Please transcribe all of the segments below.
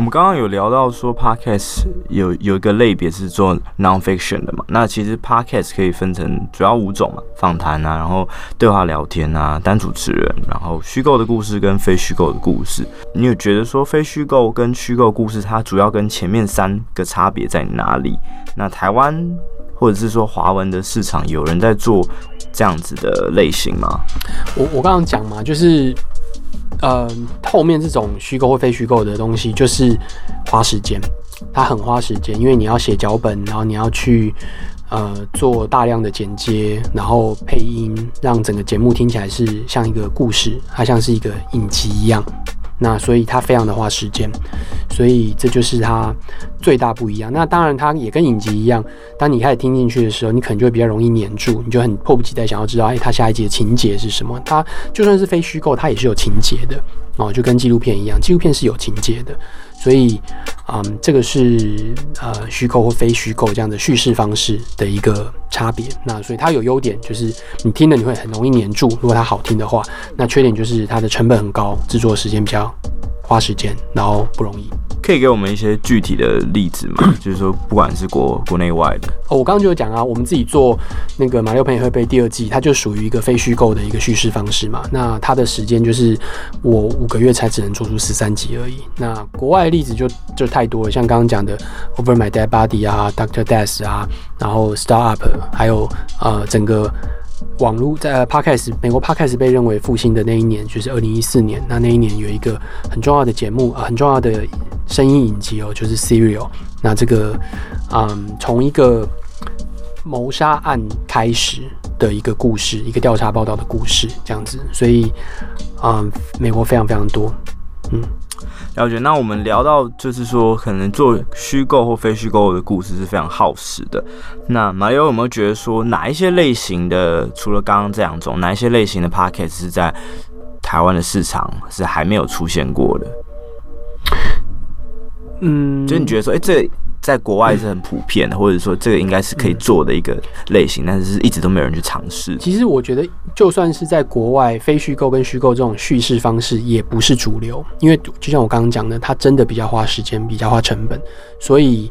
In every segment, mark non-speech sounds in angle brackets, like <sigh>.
我们刚刚有聊到说，Podcast 有有一个类别是做 nonfiction 的嘛？那其实 Podcast 可以分成主要五种嘛，访谈啊，然后对话聊天啊，单主持人，然后虚构的故事跟非虚构的故事。你有觉得说非虚构跟虚构故事它主要跟前面三个差别在哪里？那台湾或者是说华文的市场有人在做这样子的类型吗？我我刚刚讲嘛，就是。呃，后面这种虚构或非虚构的东西，就是花时间，它很花时间，因为你要写脚本，然后你要去呃做大量的剪接，然后配音，让整个节目听起来是像一个故事，它像是一个影集一样。那所以它非常的花时间，所以这就是它最大不一样。那当然，它也跟影集一样，当你开始听进去的时候，你可能就会比较容易黏住，你就很迫不及待想要知道，哎，它下一集的情节是什么？它就算是非虚构，它也是有情节的哦，就跟纪录片一样，纪录片是有情节的。所以，嗯，这个是呃虚构或非虚构这样的叙事方式的一个差别。那所以它有优点，就是你听了你会很容易黏住，如果它好听的话。那缺点就是它的成本很高，制作时间比较花时间，然后不容易。可以给我们一些具体的例子吗？<coughs> 就是说，不管是国国内外的哦，我刚刚就有讲啊，我们自己做那个《马六朋友会背》第二季，它就属于一个非虚构的一个叙事方式嘛。那它的时间就是我五个月才只能做出十三集而已。那国外的例子就就太多了，像刚刚讲的《Over My Dead Body》啊，《Doctor Death》啊，然后《Start Up》，还有呃整个。网络在、呃、Podcast 美国 Podcast 被认为复兴的那一年就是二零一四年。那那一年有一个很重要的节目，呃，很重要的声音影集哦，就是 Serial。那这个，嗯，从一个谋杀案开始的一个故事，一个调查报道的故事，这样子。所以，嗯，美国非常非常多，嗯。了解，那我们聊到就是说，可能做虚构或非虚构的故事是非常耗时的。那马友有没有觉得说，哪一些类型的，除了刚刚这两种，哪一些类型的 podcast 是在台湾的市场是还没有出现过的？嗯，就你觉得说，哎、欸，这。在国外是很普遍的，或者说这个应该是可以做的一个类型，但是一直都没有人去尝试。其实我觉得，就算是在国外，非虚构跟虚构这种叙事方式也不是主流，因为就像我刚刚讲的，它真的比较花时间，比较花成本，所以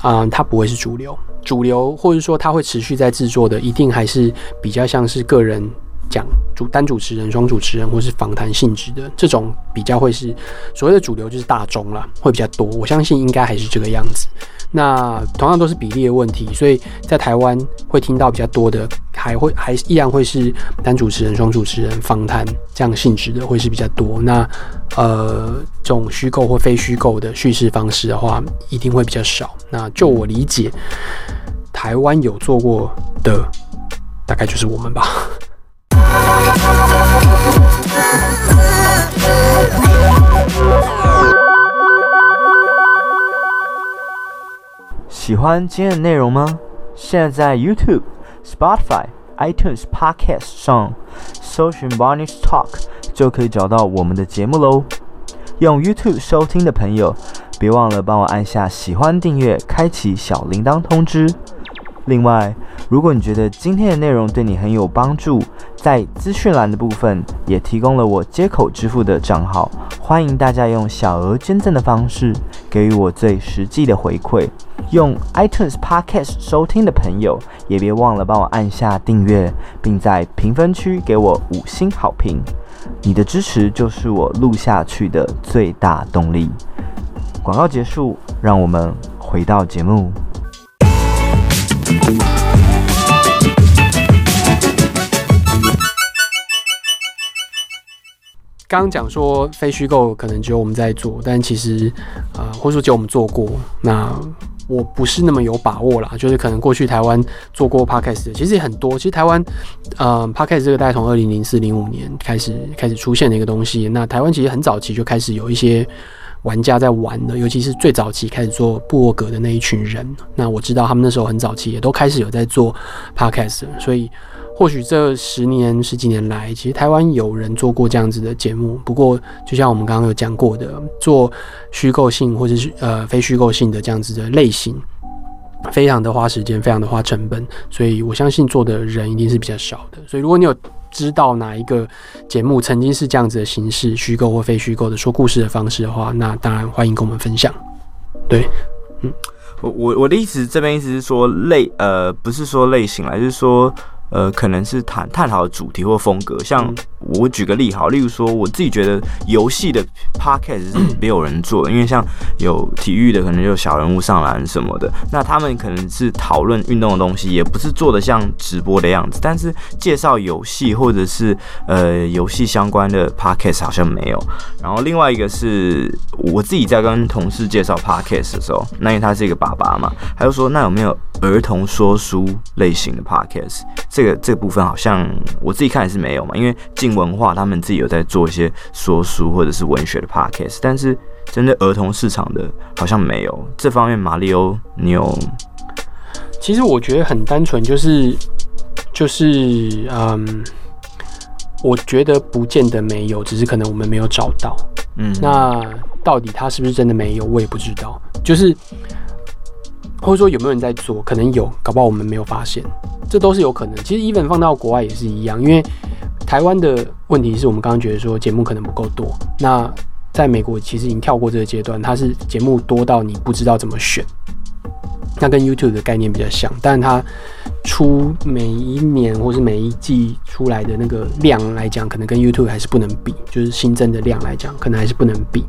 啊、它不会是主流。主流或者说它会持续在制作的，一定还是比较像是个人讲主单主持人、双主持人或是访谈性质的这种，比较会是所谓的主流，就是大众啦，会比较多。我相信应该还是这个样子。那同样都是比例的问题，所以在台湾会听到比较多的，还会还依然会是单主持人、双主持人访谈这样性质的会是比较多。那呃，这种虚构或非虚构的叙事方式的话，一定会比较少。那就我理解，台湾有做过的，大概就是我们吧。喜欢今天的内容吗？现在在 YouTube、Spotify、iTunes Podcast 上搜寻 Barney's Talk 就可以找到我们的节目喽。用 YouTube 收听的朋友，别忘了帮我按下喜欢、订阅、开启小铃铛通知。另外，如果你觉得今天的内容对你很有帮助，在资讯栏的部分也提供了我接口支付的账号，欢迎大家用小额捐赠的方式给予我最实际的回馈。用 iTunes Podcast 收听的朋友，也别忘了帮我按下订阅，并在评分区给我五星好评。你的支持就是我录下去的最大动力。广告结束，让我们回到节目。刚刚讲说非虚构可能只有我们在做，但其实，呃，或者说只有我们做过。那我不是那么有把握啦，就是可能过去台湾做过 podcast 的，其实也很多。其实台湾，呃，podcast 这个大概从二零零四零五年开始开始出现的一个东西。那台湾其实很早期就开始有一些玩家在玩的，尤其是最早期开始做布洛格的那一群人。那我知道他们那时候很早期也都开始有在做 podcast，所以。或许这十年十几年来，其实台湾有人做过这样子的节目。不过，就像我们刚刚有讲过的，做虚构性或者是呃非虚构性的这样子的类型，非常的花时间，非常的花成本。所以我相信做的人一定是比较少的。所以如果你有知道哪一个节目曾经是这样子的形式，虚构或非虚构的说故事的方式的话，那当然欢迎跟我们分享。对，嗯，我我我的意思这边意思是说类呃不是说类型啦，就是说。呃，可能是探探讨的主题或风格，像我举个例好，例如说我自己觉得游戏的 podcast 是没有人做的，因为像有体育的，可能就小人物上篮什么的，那他们可能是讨论运动的东西，也不是做的像直播的样子，但是介绍游戏或者是呃游戏相关的 podcast 好像没有。然后另外一个是我自己在跟同事介绍 podcast 的时候，那因为他是一个爸爸嘛，他就说那有没有儿童说书类型的 podcast？这个这个部分好像我自己看也是没有嘛，因为镜文化他们自己有在做一些说书或者是文学的 podcast，但是针对儿童市场的好像没有。这方面，马里欧你有？其实我觉得很单纯，就是就是嗯，我觉得不见得没有，只是可能我们没有找到。嗯，那到底他是不是真的没有，我也不知道。就是。或者说有没有人在做？可能有，搞不好我们没有发现，这都是有可能。其实 even 放到国外也是一样，因为台湾的问题是我们刚刚觉得说节目可能不够多。那在美国其实已经跳过这个阶段，它是节目多到你不知道怎么选。那跟 YouTube 的概念比较像，但它出每一年或是每一季出来的那个量来讲，可能跟 YouTube 还是不能比，就是新增的量来讲，可能还是不能比。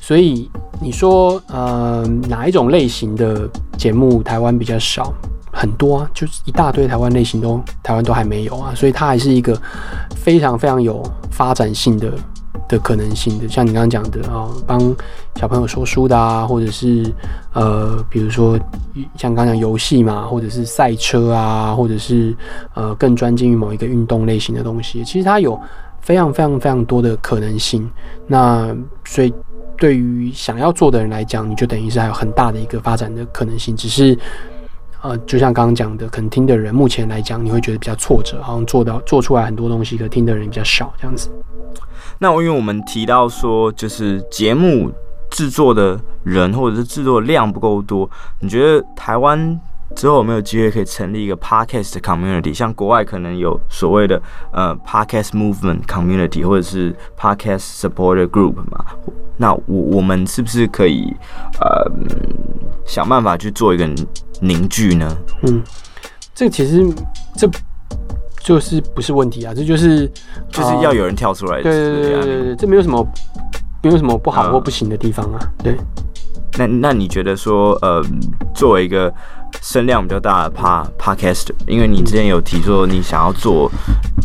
所以你说，呃，哪一种类型的节目台湾比较少？很多啊，就是一大堆台湾类型都台湾都还没有啊，所以它还是一个非常非常有发展性的的可能性的。像你刚刚讲的啊，帮小朋友说书的啊，或者是呃，比如说像刚刚讲游戏嘛，或者是赛车啊，或者是呃更专精于某一个运动类型的东西，其实它有非常非常非常多的可能性。那所以。对于想要做的人来讲，你就等于是还有很大的一个发展的可能性。只是，呃，就像刚刚讲的，可能听的人目前来讲，你会觉得比较挫折，好像做到做出来很多东西，可听的人比较少这样子。那因为我们提到说，就是节目制作的人或者是制作量不够多，你觉得台湾？之后有没有机会可以成立一个 podcast community？像国外可能有所谓的呃 podcast movement community，或者是 podcast supporter group 嘛？那我我们是不是可以呃想办法去做一个凝聚呢？嗯，这其实这就是不是问题啊，这就是就是要有人跳出来。对对对对对，这没有什么没有什么不好或不行的地方啊。对。那那你觉得说呃作为一个声量比较大的 Podcast，因为你之前有提说你想要做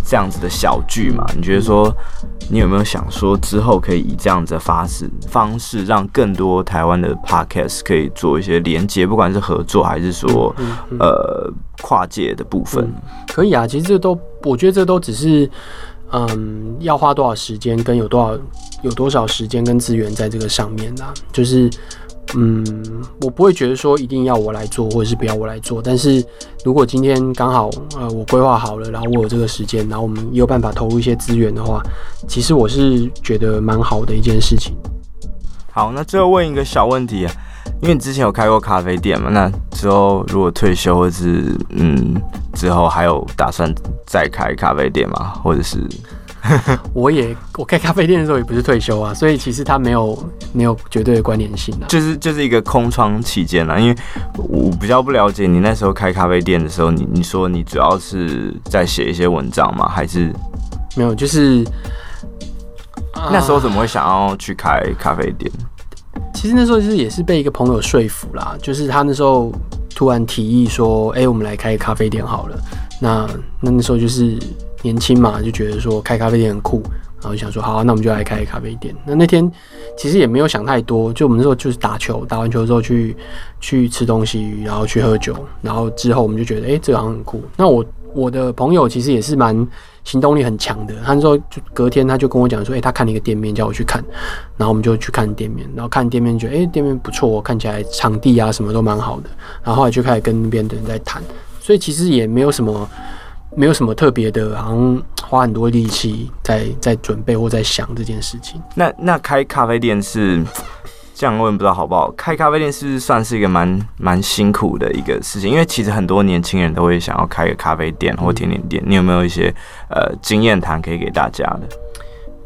这样子的小剧嘛？你觉得说你有没有想说之后可以以这样子的方式方式，让更多台湾的 Podcast 可以做一些连接，不管是合作还是说呃跨界的部分？可以啊，其实这都我觉得这都只是嗯要花多少时间跟有多少有多少时间跟资源在这个上面啊，就是。嗯，我不会觉得说一定要我来做，或者是不要我来做。但是如果今天刚好呃我规划好了，然后我有这个时间，然后我们也有办法投入一些资源的话，其实我是觉得蛮好的一件事情。好，那最后问一个小问题啊，因为你之前有开过咖啡店嘛，那之后如果退休或是嗯之后还有打算再开咖啡店吗？或者是？<laughs> 我也我开咖啡店的时候也不是退休啊，所以其实它没有没有绝对的关联性啊，就是就是一个空窗期间啊，因为我比较不了解你那时候开咖啡店的时候，你你说你主要是在写一些文章吗？还是没有？就是那时候怎么会想要去开咖啡店？其实那时候就是也是被一个朋友说服啦，就是他那时候突然提议说：“哎，我们来开咖啡店好了。”那那那时候就是。年轻嘛，就觉得说开咖啡店很酷，然后就想说好，那我们就来开咖啡店。那那天其实也没有想太多，就我们那时候就是打球，打完球之后去去吃东西，然后去喝酒，然后之后我们就觉得，哎、这个好像很酷。那我我的朋友其实也是蛮行动力很强的，他那时候就隔天他就跟我讲说，哎、他看了一个店面，叫我去看，然后我们就去看店面，然后看店面觉得，哎、店面不错，看起来场地啊什么都蛮好的，然后后来就开始跟那边的人在谈，所以其实也没有什么。没有什么特别的，好像花很多力气在在准备或在想这件事情。那那开咖啡店是这样问不知道好不好？开咖啡店是不是算是一个蛮蛮辛苦的一个事情？因为其实很多年轻人都会想要开个咖啡店或甜点店。你有没有一些呃经验谈可以给大家的？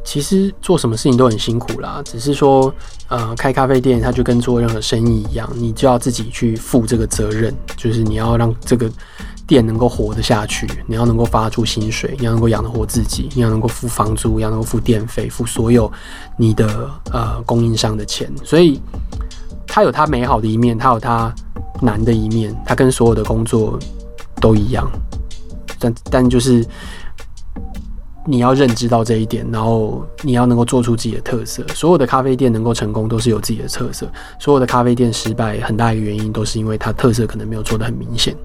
其实做什么事情都很辛苦啦，只是说呃开咖啡店，它就跟做任何生意一样，你就要自己去负这个责任，就是你要让这个。店能够活得下去，你要能够发出薪水，你要能够养得活自己，你要能够付房租，要能够付电费，付所有你的呃供应商的钱。所以它有它美好的一面，它有它难的一面，它跟所有的工作都一样。但但就是你要认知到这一点，然后你要能够做出自己的特色。所有的咖啡店能够成功，都是有自己的特色；所有的咖啡店失败，很大一个原因都是因为它特色可能没有做得很明显。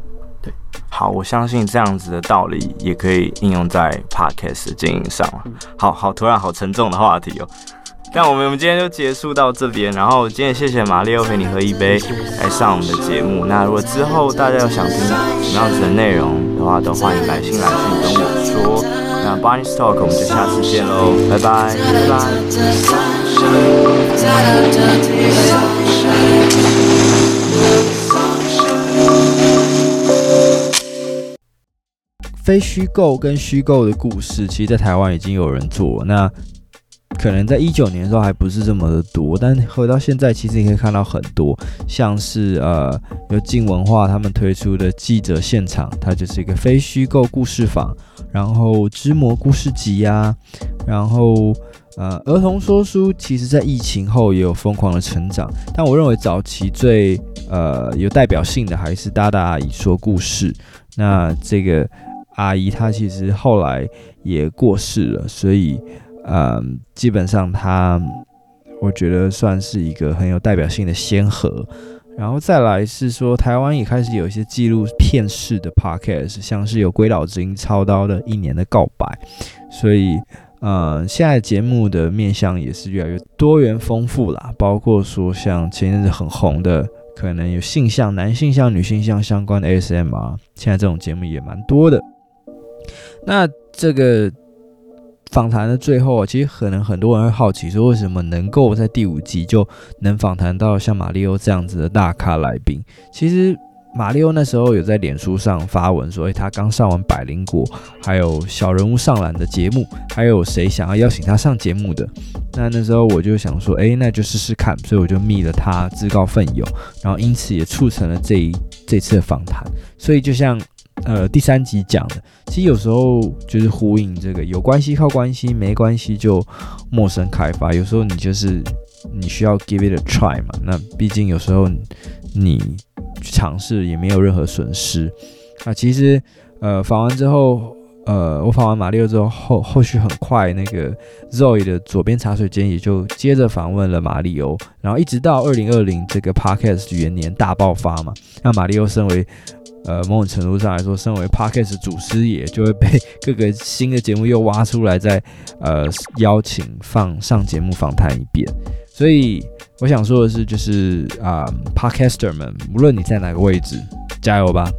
对，好，我相信这样子的道理也可以应用在 podcast 的经营上。好好，突然好沉重的话题哦。但我们我们今天就结束到这边，然后今天谢谢玛丽欧陪你喝一杯来上我们的节目。那如果之后大家有想听什么样子的内容的话，都欢迎来信来信跟我说。那 Barney's Talk 我们就下次见喽，拜拜，拜拜。非虚构跟虚构的故事，其实，在台湾已经有人做。那可能在一九年的时候还不是这么的多，但回到现在，其实你可以看到很多，像是呃，由静文化他们推出的记者现场，它就是一个非虚构故事坊。然后织模故事集呀、啊，然后呃，儿童说书，其实在疫情后也有疯狂的成长。但我认为早期最呃有代表性的还是大大阿姨说故事。那这个。阿姨她其实后来也过世了，所以，嗯，基本上她，我觉得算是一个很有代表性的先河。然后再来是说，台湾也开始有一些纪录片式的 podcast，像是有《鬼岛之音》、操刀的一年的告白，所以，嗯，现在节目的面向也是越来越多元丰富啦，包括说像前阵子很红的，可能有性向、男性向、女性向相关的 ASMR，现在这种节目也蛮多的。那这个访谈的最后，其实可能很多人会好奇说，为什么能够在第五集就能访谈到像马里欧这样子的大咖来宾？其实马里欧那时候有在脸书上发文说，诶，他刚上完百灵果，还有小人物上篮的节目，还有谁想要邀请他上节目的？那那时候我就想说，诶，那就试试看，所以我就密了他，自告奋勇，然后因此也促成了这一这次的访谈。所以就像。呃，第三集讲的，其实有时候就是呼应这个，有关系靠关系，没关系就陌生开发。有时候你就是你需要 give it a try 嘛，那毕竟有时候你去尝试也没有任何损失。那其实呃访完之后，呃我访完马力欧之后，后后续很快那个 Zoe 的左边茶水间也就接着访问了马里欧，然后一直到二零二零这个 Podcast 元年大爆发嘛，那马里欧身为呃，某种程度上来说，身为 Podcast 祖师爷，就会被 <laughs> 各个新的节目又挖出来，再呃邀请放上节目访谈一遍。所以我想说的是，就是啊，，Podcaster 们，无论你在哪个位置，加油吧！